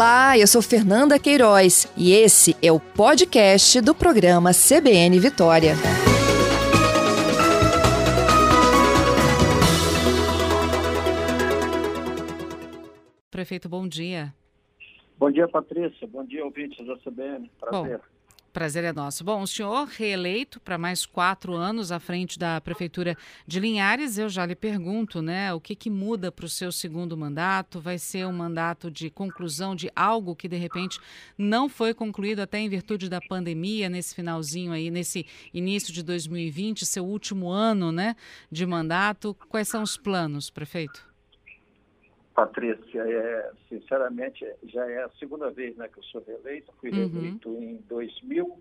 Olá, eu sou Fernanda Queiroz e esse é o podcast do programa CBN Vitória. Prefeito, bom dia. Bom dia, Patrícia. Bom dia, ouvintes da CBN. Prazer. Bom. Prazer é nosso. Bom, o senhor reeleito para mais quatro anos à frente da Prefeitura de Linhares, eu já lhe pergunto, né, o que, que muda para o seu segundo mandato? Vai ser um mandato de conclusão de algo que, de repente, não foi concluído até em virtude da pandemia, nesse finalzinho aí, nesse início de 2020, seu último ano, né, de mandato. Quais são os planos, prefeito? Patrícia, é, sinceramente, já é a segunda vez né, que eu sou reeleito. Fui uhum. reeleito em 2000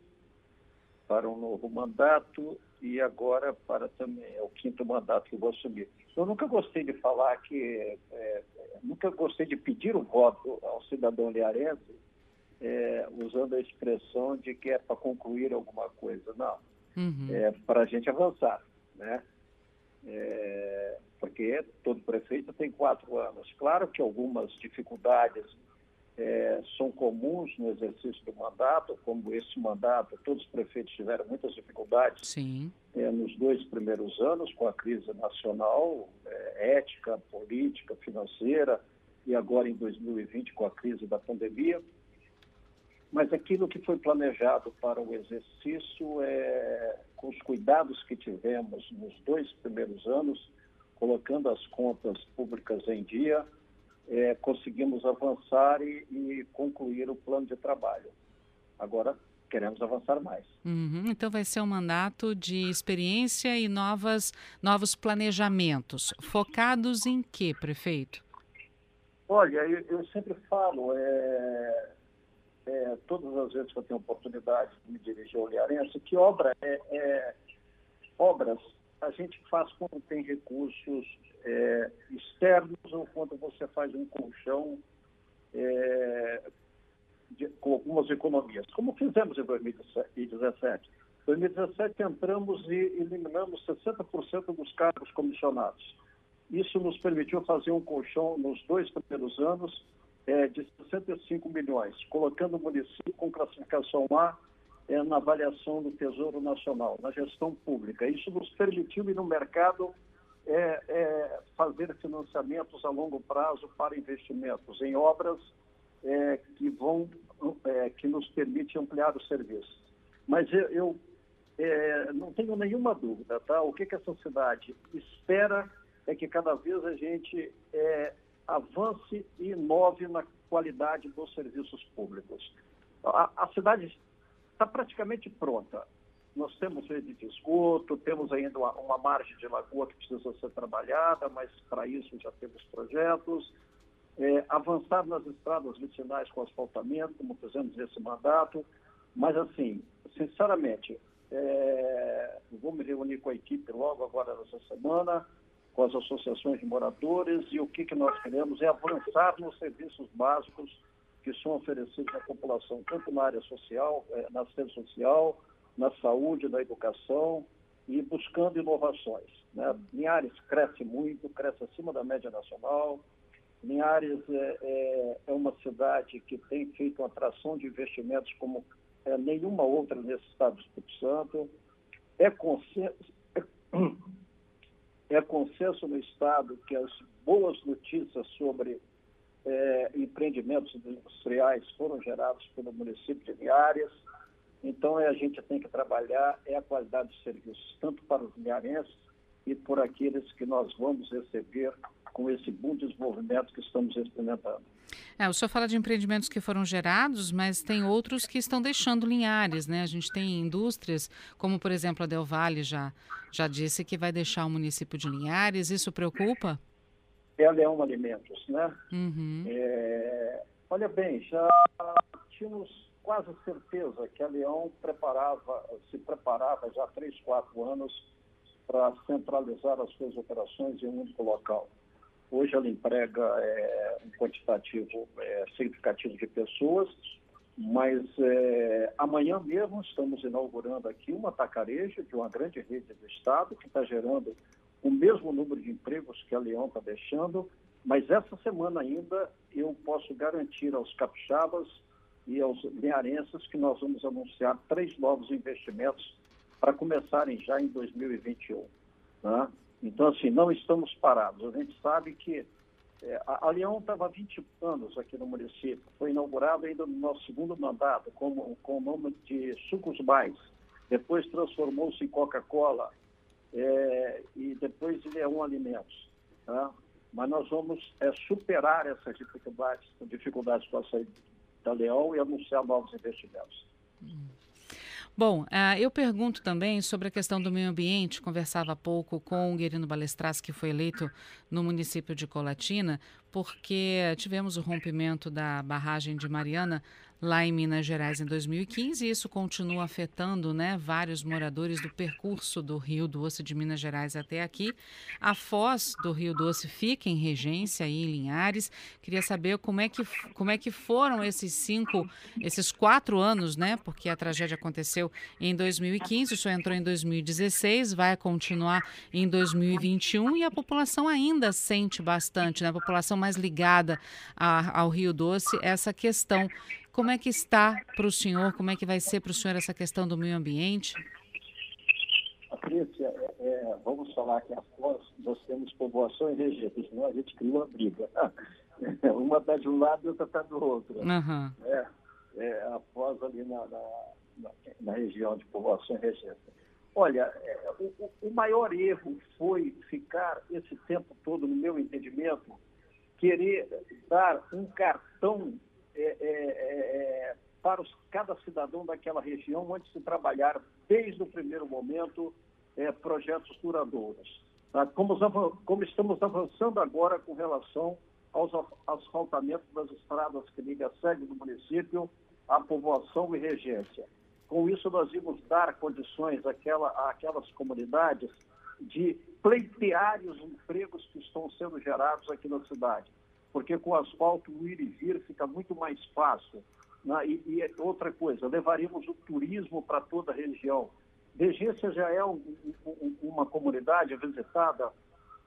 para um novo mandato e agora para também é o quinto mandato que eu vou assumir. Eu nunca gostei de falar que, é, nunca gostei de pedir o voto ao cidadão liarense é, usando a expressão de que é para concluir alguma coisa. Não, uhum. é para a gente avançar, né? É, porque todo prefeito tem quatro anos. Claro que algumas dificuldades é, são comuns no exercício do mandato, como esse mandato, todos os prefeitos tiveram muitas dificuldades é, nos dois primeiros anos, com a crise nacional, é, ética, política, financeira, e agora em 2020 com a crise da pandemia. Mas aquilo que foi planejado para o exercício, é, com os cuidados que tivemos nos dois primeiros anos, colocando as contas públicas em dia, é, conseguimos avançar e, e, concluir o plano de trabalho. Agora queremos avançar mais. Uhum, então vai ser um mandato de experiência e novas, novos planejamentos. Focados em quê, prefeito? Olha, eu, eu sempre falo, é, é, todas as vezes que eu tenho oportunidade de me dirigir ao Liarense, que obra é, é obras a gente faz quando tem recursos é, externos ou quando você faz um colchão é, de, com algumas economias, como fizemos em 2017. Em 2017 entramos e eliminamos 60% dos cargos comissionados. Isso nos permitiu fazer um colchão nos dois primeiros anos é, de 65 milhões, colocando o município com classificação A é, na avaliação do Tesouro Nacional, na gestão pública. Isso nos permitiu ir no mercado é, é, fazer financiamentos a longo prazo para investimentos em obras é, que vão é, que nos permite ampliar o serviço. Mas eu, eu é, não tenho nenhuma dúvida, tá? O que, que essa cidade espera é que cada vez a gente avance e inove na qualidade dos serviços públicos. A, a cidade está praticamente pronta. Nós temos rede de esgoto, temos ainda uma, uma, margem de lagoa que precisa ser trabalhada, mas para isso já temos projetos. É, avançar nas estradas vicinais com asfaltamento, como fizemos nesse mandato. Mas, assim, sinceramente, é, vou me reunir com a equipe logo agora nessa semana, com as associações de moradores, e o que, que nós queremos é avançar nos serviços básicos que são oferecidos à população, tanto na área social, eh, na assistência social, na saúde, na educação e buscando inovações. Né? Linhares cresce muito, cresce acima da média nacional. Linhares é, é, é uma cidade que tem feito atração de investimentos como é, nenhuma outra nesse estado do Espírito Santo. É consenso, é, consenso no estado que as boas notícias sobre é, empreendimentos industriais foram gerados pelo município de Linhares. Então, é, a gente tem que trabalhar é a qualidade dos serviços, tanto para os linharenses e por aqueles que nós vamos receber com esse bom desenvolvimento que estamos experimentando. É, o senhor fala de empreendimentos que foram gerados, mas tem outros que estão deixando Linhares, né? A gente tem indústrias, como por exemplo a Del Valle já, já disse que vai deixar o município de Linhares. Isso preocupa? é Leão Alimentos, né? Uhum. É, olha bem, já tínhamos quase certeza que a Leão preparava, se preparava já há três, quatro anos para centralizar as suas operações em um único local. Hoje ela emprega é, um quantitativo é, significativo de pessoas, mas é, amanhã mesmo estamos inaugurando aqui uma tacareja de uma grande rede do Estado que está gerando o mesmo número de empregos que a Leão está deixando Mas essa semana ainda eu posso garantir aos capixabas e aos linharenses que nós vamos anunciar três novos investimentos para começarem já em 2021. Né? Então, assim, não estamos parados. A gente sabe que é, a, Leão estava há 20 anos aqui no município. Foi inaugurado ainda no nosso segundo mandato com, com o nome de Sucos Mais. Depois transformou-se em Coca-Cola é, e depois em Leão Alimentos. Tá? Mas nós vamos é, superar essas dificuldades, dificuldades com a saída da Leão e anunciar novos investimentos. Hum. Bom, uh, eu pergunto também sobre a questão do meio ambiente. Conversava há pouco com o Guerino Balestras, que foi eleito no município de Colatina, porque tivemos o rompimento da barragem de Mariana lá em Minas Gerais em 2015 e isso continua afetando né, vários moradores do percurso do Rio Doce de Minas Gerais até aqui. A foz do Rio Doce fica em regência aí em Linhares. Queria saber como é que, como é que foram esses cinco, esses quatro anos, né? Porque a tragédia aconteceu em 2015, o senhor entrou em 2016, vai continuar em 2021 e a população ainda sente bastante, né? A população mais ligada a, ao Rio Doce, essa questão como é que está para o senhor, como é que vai ser para o senhor essa questão do meio ambiente? Patrícia, é, é, vamos falar que após nós temos povoações regidas, senão a gente cria uma briga. uma está de um lado e outra está do outro. Uhum. É, é, após ali na, na, na, região de povoações regidas. Olha, é, o, o maior erro foi ficar esse tempo todo, no meu entendimento, querer dar um cartão é, é, é, para os, cada cidadão daquela região antes de trabalhar, desde o primeiro momento, é, projetos duradouros. Tá? Como, como, estamos avançando agora com relação aos asfaltamentos das estradas que ligam a sede do município à povoação e regência. Com isso, nós vamos dar condições àquela, àquelas comunidades de pleitear os empregos que estão sendo gerados aqui na cidade porque com asfalto o ir e vir fica muito mais fácil. Né? E, e, outra coisa, levaremos o turismo para toda a região. Regência já é um, um, uma comunidade visitada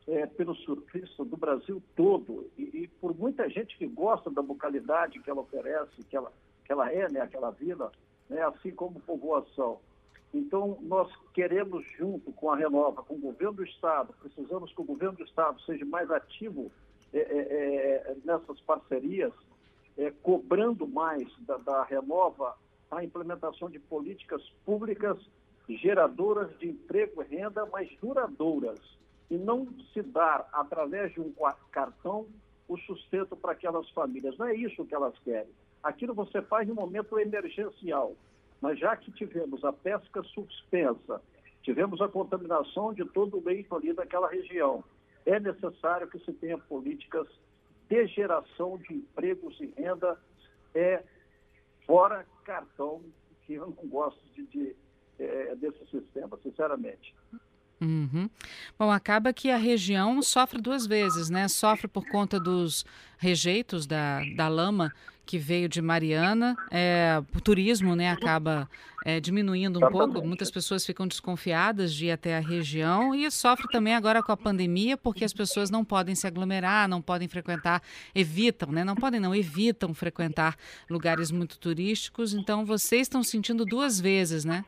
é, pelos do Brasil todo e, e, por muita gente que gosta da localidade que ela oferece, que ela, que ela é, né, aquela vila, né, assim como povoação. Então, nós queremos, junto com a Renova, com o governo do Estado, precisamos que o governo do Estado seja mais ativo é, é, é, nessas parcerias, é, cobrando mais da, da Renova a implementação de políticas públicas geradoras de emprego e renda, mas duradouras, e não se dar, através de um cartão, o sustento para aquelas famílias. Não é isso que elas querem. Aquilo você faz no momento emergencial. Mas já que tivemos a pesca suspensa, tivemos a contaminação de todo o leito ali daquela região, é necessário que se tenha políticas de geração de empregos e renda é fora cartão, que eu não gosto de, de é, desse sistema, sinceramente. Uhum. Bom, acaba que a região sofre duas vezes, né? Sofre por conta dos rejeitos da, da lama que veio de Mariana, é, o turismo né, acaba é, diminuindo um pouco, muitas pessoas ficam desconfiadas de ir até a região e sofre também agora com a pandemia, porque as pessoas não podem se aglomerar, não podem frequentar, evitam, né? Não podem não, evitam frequentar lugares muito turísticos, então vocês estão sentindo duas vezes, né?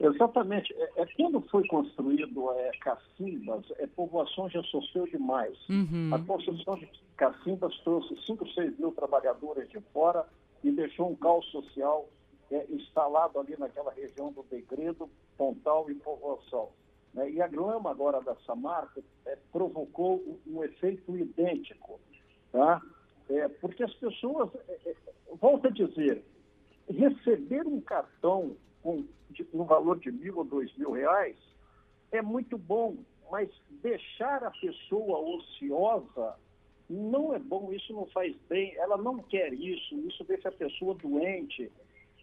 Exatamente. É, é, quando foi construído é, Cacimbas, é, povoação já sofreu demais. Uhum. A construção de Cacimbas trouxe 5, 6 mil trabalhadores de fora e deixou um caos social é, instalado ali naquela região do Degredo, Pontal e Povoação. Né? E a grama agora dessa marca é, provocou um, um, efeito idêntico. Tá? É, porque as pessoas, é, volto a dizer, receber um cartão com, de, no valor de mil ou dois mil reais, é muito bom, mas deixar a pessoa ociosa não é bom, isso não faz bem, ela não quer isso, isso deixa a pessoa doente.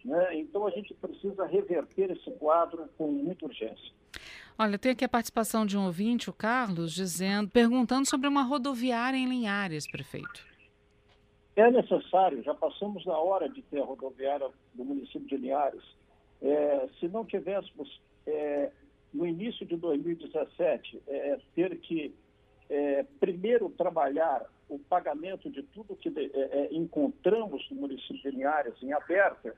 Né? Então a gente precisa reverter esse quadro com muita urgência. Olha, tem aqui a participação de um ouvinte, o Carlos, dizendo, perguntando sobre uma rodoviária em Linhares, prefeito. É necessário, já passamos da hora de ter a rodoviária do município de Linhares. É, se não tivéssemos, é, no início de 2017, é, ter que é, primeiro trabalhar o pagamento de tudo que é, é, encontramos no município de Linhares em aberta.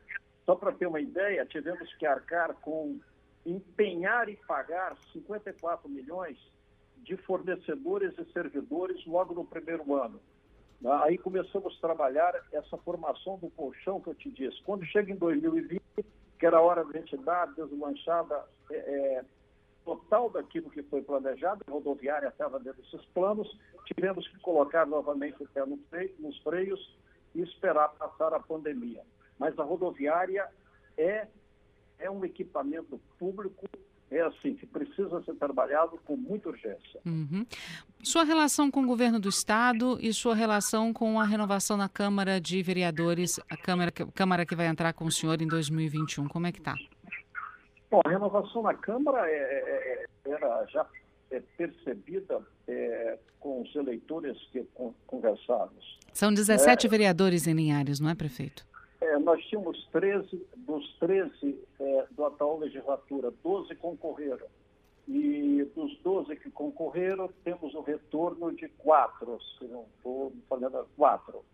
Só para ter uma ideia, tivemos que arcar com empenhar e pagar 54 milhões de fornecedores e servidores logo no primeiro ano. Aí começamos a trabalhar essa formação do colchão que eu te disse. Quando chega em 2020, que era a hora de gente dar deslanchada é, é, total daquilo que foi planejado, a rodoviária estava dentro desses planos, tivemos que colocar novamente o pé no freio, nos freios e esperar passar a pandemia. Mas a rodoviária é, é um equipamento público é assim, que precisa ser trabalhado com muita urgência. Uhum. Sua relação com o governo do Estado e sua relação com a renovação na Câmara de Vereadores, a Câmara, Câmara que vai entrar com o senhor em 2021, como é que está? Bom, a renovação na Câmara é, é, é era já é, percebida é, com os eleitores que conversamos. São 17 é. vereadores em Linhares, não é, prefeito? É, nós tínhamos 13, dos 13 é, do atual legislatura, 12 concorreram. E dos 12 que concorreram, temos o retorno de quatro, se não estou falando, quatro.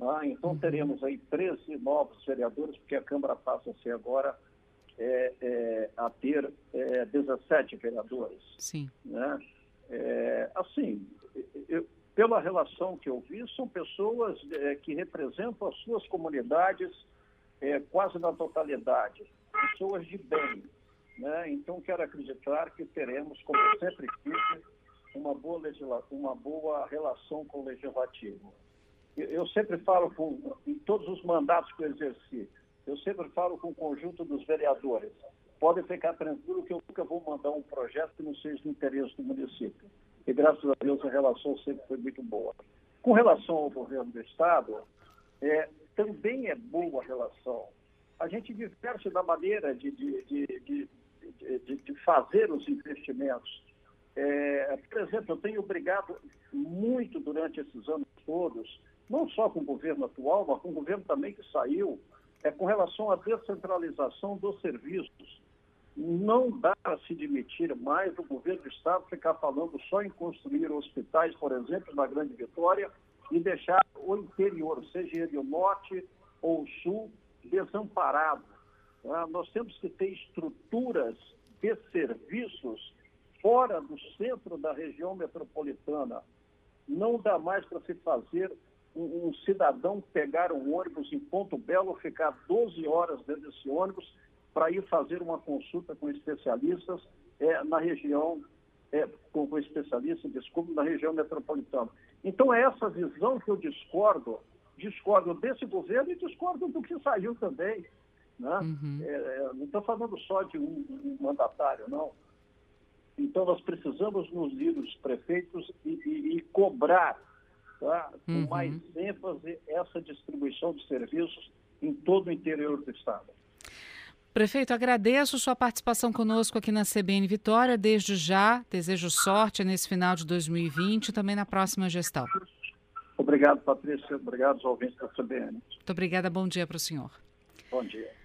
Ah, então uhum. teremos aí 13 novos vereadores, porque a Câmara passa a ser agora é, é, a ter é, 17 vereadores. Sim. Né? É, assim, pela relação que eu vi, são pessoas é, que representam as suas comunidades é, quase na totalidade, pessoas de bem. Né? Então, quero acreditar que teremos, como sempre tive, uma boa, uma boa relação com o legislativo. Eu sempre falo com, em todos os mandatos que eu exerci, eu sempre falo com o conjunto dos vereadores. Podem ficar tranquilo que eu nunca vou mandar um projeto que não seja do interesse do município e graças a Deus a relação sempre foi muito boa. Com relação ao governo do Estado, é, também é boa a relação. A gente diverte da maneira de, de, de, de, de fazer os investimentos. É, por exemplo, eu tenho brigado muito durante esses anos todos, não só com o governo atual, mas com o governo também que saiu, é com relação à descentralização dos serviços não dá para se demitir mais o governo do Estado ficar falando só em construir hospitais, por exemplo, na Grande Vitória, e deixar o interior, seja ele o norte ou o sul, desamparado. Ah, nós temos que ter estruturas de serviços fora do centro da região metropolitana. Não dá mais para se fazer um, um, cidadão pegar um ônibus em Ponto Belo, ficar 12 horas dentro desse ônibus para ir fazer uma consulta com especialistas é, na região, é, com, com especialistas, na região metropolitana. Então é essa visão que eu discordo, discordo desse governo e discordo do que saiu também. Né? Uhum. É, é não estou falando só de um, um, mandatário, não. Então nós precisamos nos ir os prefeitos e, e, e cobrar tá? com uhum. mais ênfase essa distribuição de serviços em todo o interior do Estado. Prefeito, agradeço sua participação conosco aqui na CBN Vitória. Desde já, desejo sorte nesse final de 2020 e também na próxima gestão. Obrigado, Patrícia. Obrigado aos ouvintes da CBN. Muito obrigada. Bom dia para o senhor. Bom dia.